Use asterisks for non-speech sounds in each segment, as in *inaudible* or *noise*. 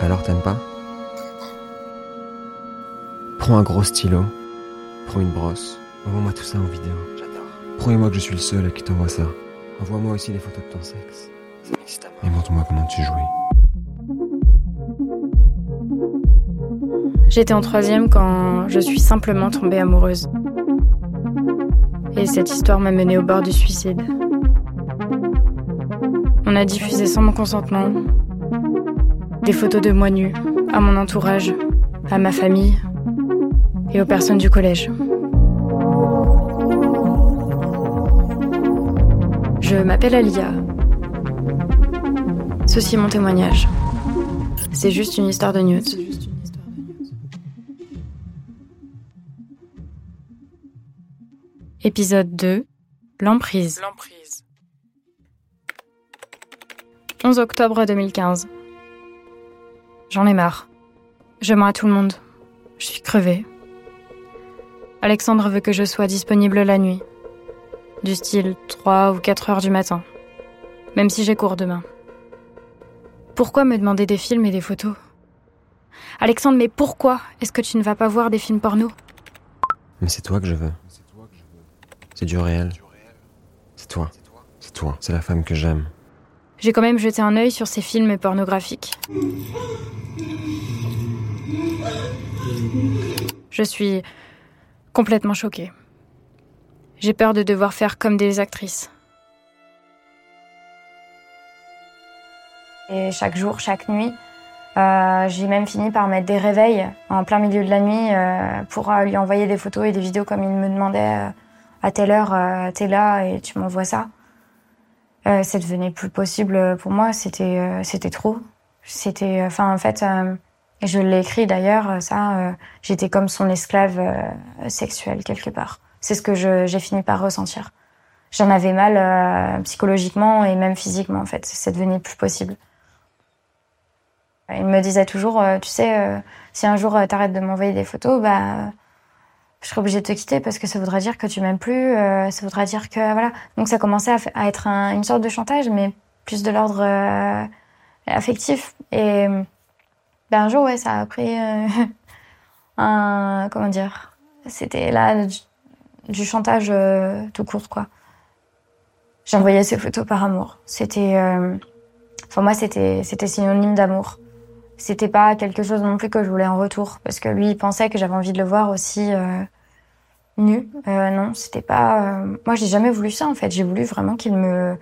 Alors t'aimes pas? Prends un gros stylo, prends une brosse, envoie-moi tout ça en vidéo. J'adore. Promets-moi que je suis le seul à qui t'envoie ça. Envoie-moi aussi les photos de ton sexe. Et montre-moi comment tu jouis. J'étais en troisième quand je suis simplement tombée amoureuse. Et cette histoire m'a menée au bord du suicide. On a diffusé sans mon consentement des photos de moi nue à mon entourage, à ma famille et aux personnes du collège. Je m'appelle Alia. Ceci est mon témoignage. C'est juste une histoire de nude. Épisode 2 L'emprise. 11 octobre 2015. J'en ai marre. Je mens à tout le monde. Je suis crevée. Alexandre veut que je sois disponible la nuit. Du style 3 ou 4 heures du matin. Même si j'ai cours demain. Pourquoi me demander des films et des photos? Alexandre, mais pourquoi? Est-ce que tu ne vas pas voir des films porno? Mais c'est toi que je veux. C'est du réel. C'est toi. C'est toi. C'est la femme que j'aime. J'ai quand même jeté un œil sur ces films pornographiques. Je suis complètement choquée. J'ai peur de devoir faire comme des actrices. Et chaque jour, chaque nuit, euh, j'ai même fini par mettre des réveils en plein milieu de la nuit euh, pour euh, lui envoyer des photos et des vidéos comme il me demandait à telle heure, t'es là et tu m'envoies ça. Ça devenait plus possible pour moi, c'était trop. C'était, enfin en fait, et je l'ai écrit d'ailleurs, ça, euh, j'étais comme son esclave euh, sexuelle quelque part. C'est ce que j'ai fini par ressentir. J'en avais mal euh, psychologiquement et même physiquement en fait. Ça devenait plus possible. Il me disait toujours, euh, tu sais, euh, si un jour euh, t'arrêtes de m'envoyer des photos, bah, euh, je serai obligée de te quitter parce que ça voudrait dire que tu m'aimes plus, euh, ça voudrait dire que voilà. Donc ça commençait à, être un- une sorte de chantage, mais plus de l'ordre euh, affectif. Et ben, un jour, ouais, ça a pris euh, *laughs* un, comment dire, c'était là du, chantage euh, tout court, quoi. J'envoyais ces photos par amour. C'était, euh, enfin moi, c'était, synonyme d'amour. C'était pas quelque chose non plus que je voulais en retour, parce que lui, il pensait que j'avais envie de le voir aussi euh, nu. Euh, non, c'était pas. euh, Moi, j'ai jamais voulu ça en fait. J'ai voulu vraiment qu'il me,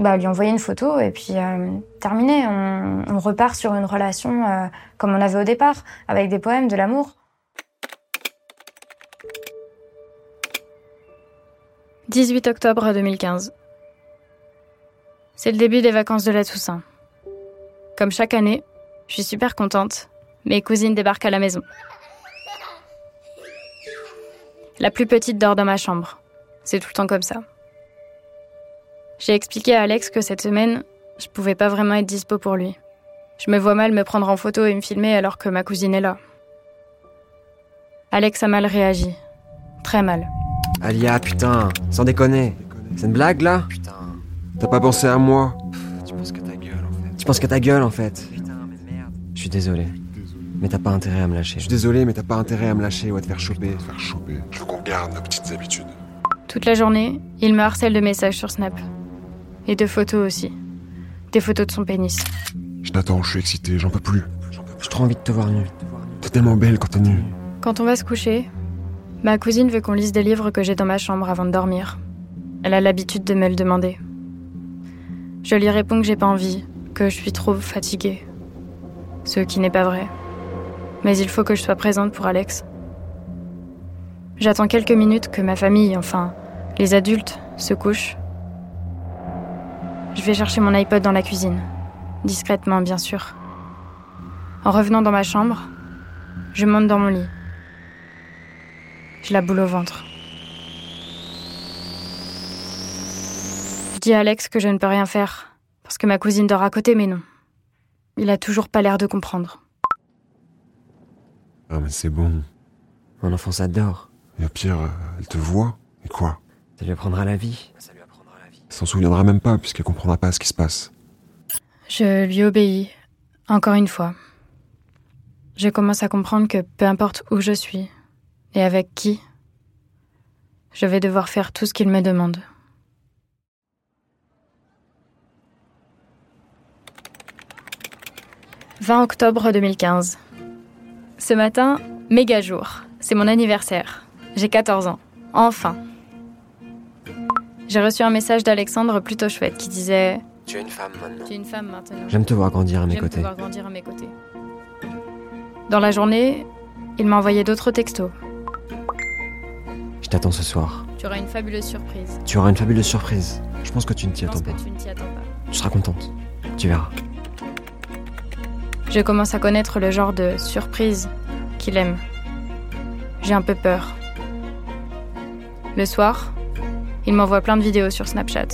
bah, lui envoyer une photo et puis euh, terminé. On, repart sur une relation euh, comme on avait au départ, avec des poèmes, de l'amour. 18 octobre 2015. C'est le début des vacances de la Toussaint. Comme chaque année, je suis super contente. Mes cousines débarquent à la maison. La plus petite dort dans ma chambre. C'est tout le temps comme ça. J'ai expliqué à Alex que cette semaine, je pouvais pas vraiment être dispo pour lui. Je me vois mal me prendre en photo et me filmer alors que ma cousine est là. Alex a mal réagi. Très mal. Alia, putain, sans déconner. C'est une blague là? Putain. T'as pas pensé à moi? Tu penses que ta gueule en fait. Tu penses que ta gueule en fait? Putain, mais merde. Je suis désolé. Mais t'as pas intérêt à me lâcher. Je suis désolé, mais t'as pas intérêt à me lâcher ou à te faire choper. faire choper. Je veux qu'on garde nos petites habitudes. Toute la journée, il me harcèle de messages sur Snap. Et de photos aussi. Des photos de son pénis. Jonathan, je suis excité, j'en peux plus. J'ai trop envie de te voir nu. T'es tellement belle quand t'es nue. Quand on va se coucher, ma cousine veut qu'on lise des livres que j'ai dans ma chambre avant de dormir. Elle a l'habitude de me le demander. Je lui réponds que j'ai pas envie, que je suis trop fatiguée. Ce qui n'est pas vrai. Mais il faut que je sois présente pour Alex. J'attends quelques minutes que ma famille, enfin les adultes, se couchent. Je vais chercher mon iPod dans la cuisine. Discrètement, bien sûr. En revenant dans ma chambre, je monte dans mon lit. J'ai la boule au ventre. Je dis à Alex que je ne peux rien faire, parce que ma cousine dort à côté, mais non. Il a toujours pas l'air de comprendre. Ah, mais c'est bon. Mon enfant s'adore. Et au pire, elle te voit. Et quoi? Ça lui apprendra la vie. Ça lui apprendra la vie. Elle s'en souviendra même pas puisqu'elle comprendra pas ce qui se passe. Je lui obéis, encore une fois. je commence à comprendre que peu importe où je suis et avec qui, je vais devoir faire tout ce qu'il me demande. « 20 octobre 2015. Ce matin, méga jour. C'est mon anniversaire. J'ai 14 ans. Enfin. J'ai reçu un message d'Alexandre plutôt chouette qui disait Tu es une femme maintenant. Tu es une femme maintenant. J'aime te voir grandir à mes J'aime côtés. pouvoir grandir à mes côtés. Dans la journée, il m'a envoyé d'autres textos. Je t'attends ce soir. Tu auras une fabuleuse surprise. Tu auras une fabuleuse surprise. Je pense que tu ne t'y Je pense attends que pas. tu ne t'y attends pas. Tu seras contente. Tu verras. Je commence à connaître le genre de surprise qu'il aime. J'ai un peu peur. Le soir, il m'envoie plein de vidéos sur Snapchat.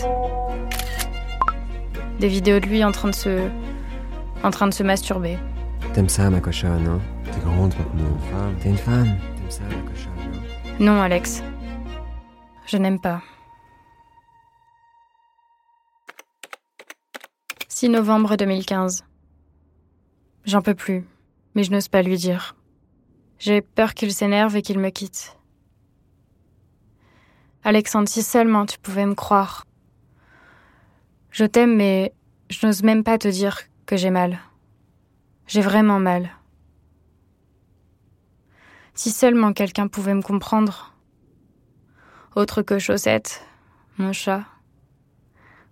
Des vidéos de lui en train de se en train de se masturber. T'aimes ça, ma cochonne, hein? T'es grande maintenant. Femme, t'es une femme. T'aimes ça, ma cochonne, hein? Non, Alex. Je n'aime pas. 6 novembre 2015. J'en peux plus, mais je n'ose pas lui dire. J'ai peur qu'il s'énerve et qu'il me quitte. Alexandre, si seulement tu pouvais me croire. Je t'aime, mais je n'ose même pas te dire que j'ai mal. J'ai vraiment mal. Si seulement quelqu'un pouvait me comprendre. Autre que Chaussette, mon chat,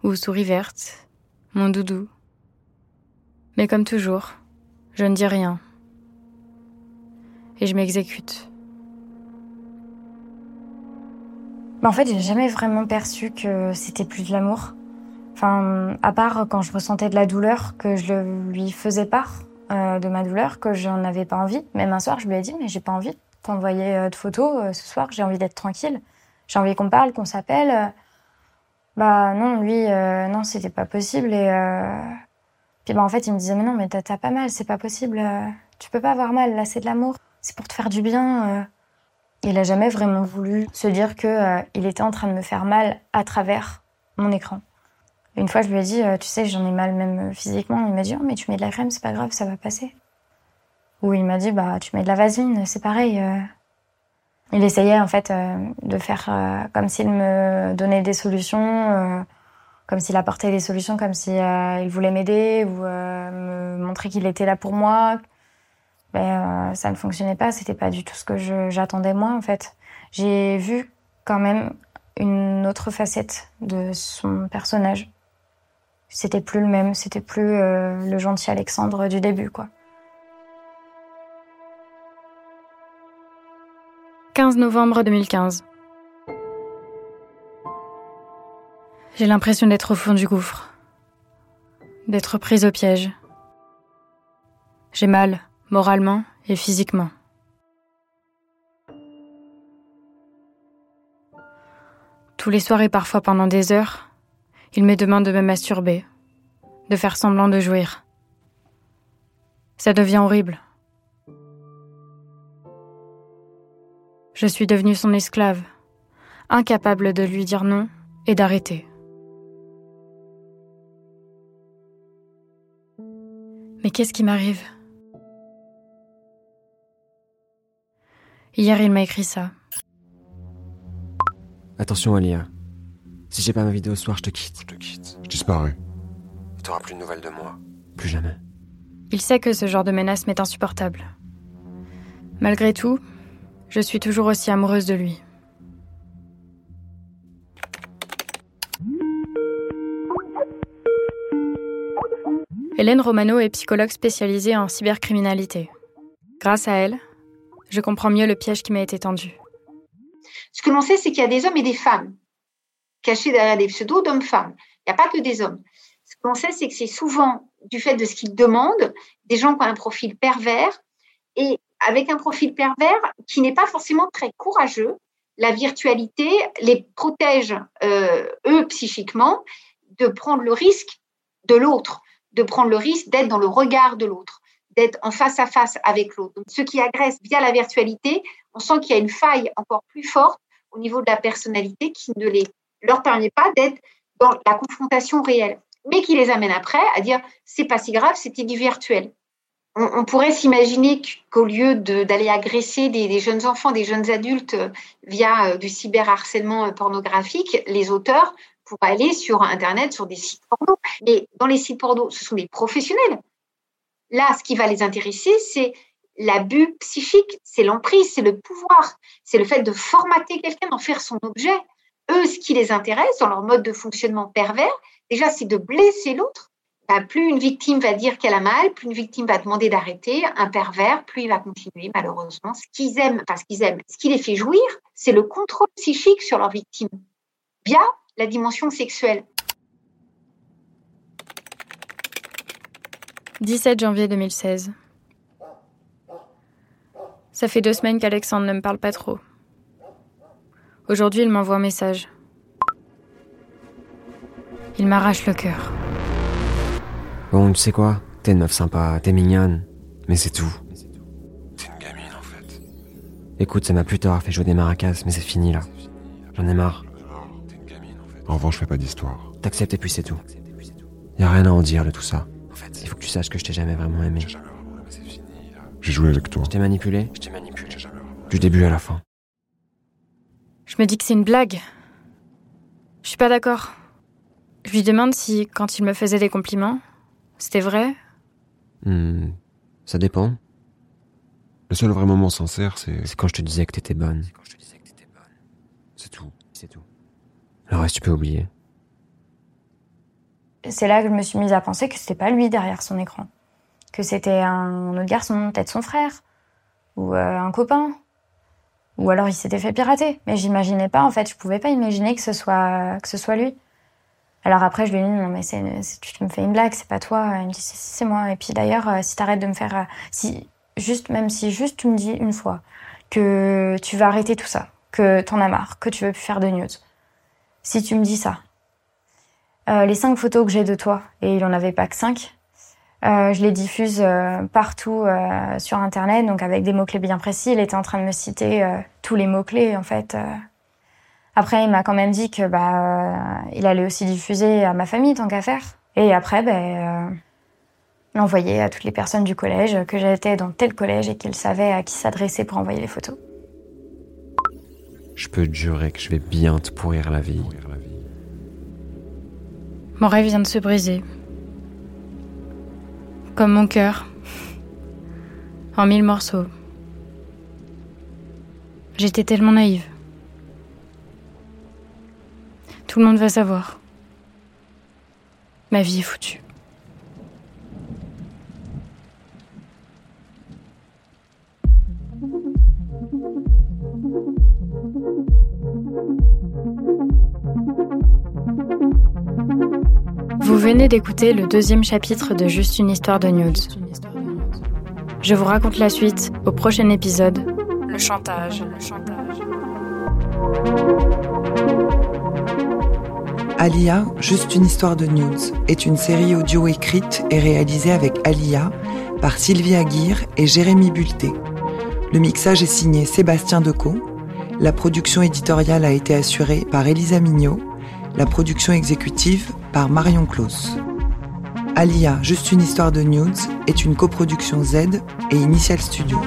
ou Souris verte, mon doudou. Mais comme toujours, je ne dis rien. Et je m'exécute. Bah, en fait, j'ai jamais vraiment perçu que c'était plus de l'amour. Enfin, à part quand je ressentais de la douleur, que je lui faisais part euh, de ma douleur, que j'en avais pas envie. Même un soir, je lui ai dit, mais j'ai pas envie de t'envoyer euh, de photos euh, ce soir, j'ai envie d'être tranquille. J'ai envie qu'on parle, qu'on s'appelle. Bah non, lui, non, c'était pas possible. Et puis bah en fait, il me disait, mais non, mais t'as pas mal, c'est pas possible. Tu peux pas avoir mal, là, c'est de l'amour. C'est pour te faire du bien. Il a jamais vraiment voulu se dire que euh, il était en train de me faire mal à travers mon écran. Une fois, je lui ai dit, euh, tu sais, j'en ai mal même euh, physiquement. Il m'a dit, oh, mais tu mets de la crème, c'est pas grave, ça va passer. Ou il m'a dit, bah, tu mets de la vaseline, c'est pareil. Il essayait en fait de faire comme s'il me donnait des solutions, comme s'il apportait des solutions, comme si euh, il voulait m'aider ou me montrer qu'il était là pour moi. Ben, euh, ça ne fonctionnait pas, c'était pas du tout ce que j'attendais moi en fait. J'ai vu quand même une autre facette de son personnage. C'était plus le même, c'était plus euh, le gentil Alexandre du début quoi. 15 novembre 2015. J'ai l'impression d'être au fond du gouffre, d'être prise au piège. J'ai mal, moralement et physiquement. Tous les soirs et parfois pendant des heures, il me demande de me masturber, de faire semblant de jouir. Ça devient horrible. Je suis devenue son esclave, incapable de lui dire non et d'arrêter. Mais qu'est-ce qui m'arrive? Hier, il m'a écrit ça. Attention, Alia. Si j'ai pas ma vidéo ce soir, je te quitte. Je te quitte. Je disparais. T'auras plus de nouvelles de moi. Plus jamais. Il sait que ce genre de menace m'est insupportable. Malgré tout, je suis toujours aussi amoureuse de lui. Hélène Romano est psychologue spécialisée en cybercriminalité. Grâce à elle, je comprends mieux le piège qui m'a été tendu. Ce que l'on sait, c'est qu'il y a des hommes et des femmes cachés derrière des pseudos d'hommes-femmes. Il n'y a pas que des hommes. Ce que l'on sait, c'est que c'est souvent du fait de ce qu'ils demandent, des gens qui ont un profil pervers et avec un profil pervers qui n'est pas forcément très courageux. La virtualité les protège, euh, eux, psychiquement, de prendre le risque de l'autre, de prendre le risque d'être dans le regard de l'autre, d'être en face à face avec l'autre. Donc, ceux qui agressent via la virtualité, on sent qu'il y a une faille encore plus forte au niveau de la personnalité qui ne les, leur permet pas d'être dans la confrontation réelle, mais qui les amène après à dire c'est pas si grave, c'était du virtuel. on, pourrait s'imaginer qu'au lieu d'aller agresser des, jeunes enfants, des jeunes adultes euh, via euh, du cyberharcèlement pornographique, les auteurs pourraient aller sur Internet, sur des sites porno. Et dans les sites porno, ce sont des professionnels. Là, ce qui va les intéresser, c'est l'abus psychique, c'est l'emprise, c'est le pouvoir, c'est le fait de formater quelqu'un, d'en faire son objet. Eux, ce qui les intéresse dans leur mode de fonctionnement pervers, déjà, c'est de blesser l'autre. Bah, plus une victime va dire qu'elle a mal, plus une victime va demander d'arrêter, un pervers, plus il va continuer, malheureusement. Ce qu'ils aiment, parce qu'ils aiment, ce qui les fait jouir, c'est le contrôle psychique sur leur victime, via la dimension sexuelle. 17 janvier 2016. Ça fait deux semaines qu'Alexandre ne me parle pas trop. Aujourd'hui, il m'envoie un message. Il m'arrache le cœur. Bon, tu sais quoi? T'es une meuf sympa, t'es mignonne, mais c'est tout. T'es une gamine en fait. Écoute, ça m'a plus tard fait jouer des maracas, mais c'est fini là. J'en ai marre. T'es une gamine en fait. En revanche, je fais pas d'histoire. T'acceptes et puis c'est tout. Y a rien à en dire de tout ça. En fait, il faut que tu saches que je t'ai jamais vraiment aimé. J'ai joué avec toi. Je t'ai manipulé Je t'ai manipulé. Du début à la fin. Je me dis que c'est une blague. Je suis pas d'accord. Je lui demande si, quand il me faisait des compliments, c'était vrai hmm, Ça dépend. Le seul vrai moment sincère, c'est. C'est quand je te disais que t'étais bonne. C'est tout. C'est tout. Le reste, tu peux oublier. C'est là que je me suis mise à penser que c'était pas lui derrière son écran que c'était un autre garçon, peut-être son frère, ou euh, un copain, ou alors il s'était fait pirater. Mais j'imaginais pas, en fait, je pouvais pas imaginer que ce soit que ce soit lui. Alors après, je lui ai dit non mais c'est, tu me fais une blague, c'est pas toi. Il me dit c'est moi. Et puis d'ailleurs, euh, si t'arrêtes de me faire, euh, si juste même si juste tu me dis une fois que tu vas arrêter tout ça, que t'en as marre, que tu veux plus faire de news, si tu me dis ça, les cinq photos que j'ai de toi et il en avait pas que cinq, euh, je les diffuse euh, partout euh, sur Internet, donc avec des mots-clés bien précis. Il était en train de me citer tous les mots-clés, en fait. Après, il m'a quand même dit que bah, il allait aussi diffuser à ma famille, tant qu'à faire. Et après, ben, l'envoyer à toutes les personnes du collège, que j'étais dans tel collège et qu'il savait à qui s'adresser pour envoyer les photos. Je peux te jurer que je vais bien te pourrir la vie. Mon rêve vient de se briser comme mon cœur, en mille morceaux. J'étais tellement naïve. Tout le monde va savoir. Ma vie est foutue. Venez d'écouter le deuxième chapitre de Juste une histoire de nudes. Je vous raconte la suite au prochain épisode. Le chantage. Le chantage. Alia, Juste une histoire de nudes, est une série audio écrite et réalisée avec Alia par Sylvie Aguirre et Jérémy Bulté. Le mixage est signé Sébastien Decaux. La production éditoriale a été assurée par Elisa Mignot. La production exécutive par Marion Claus. Alia, Juste une histoire de nudes est une coproduction Z et Initial Studio.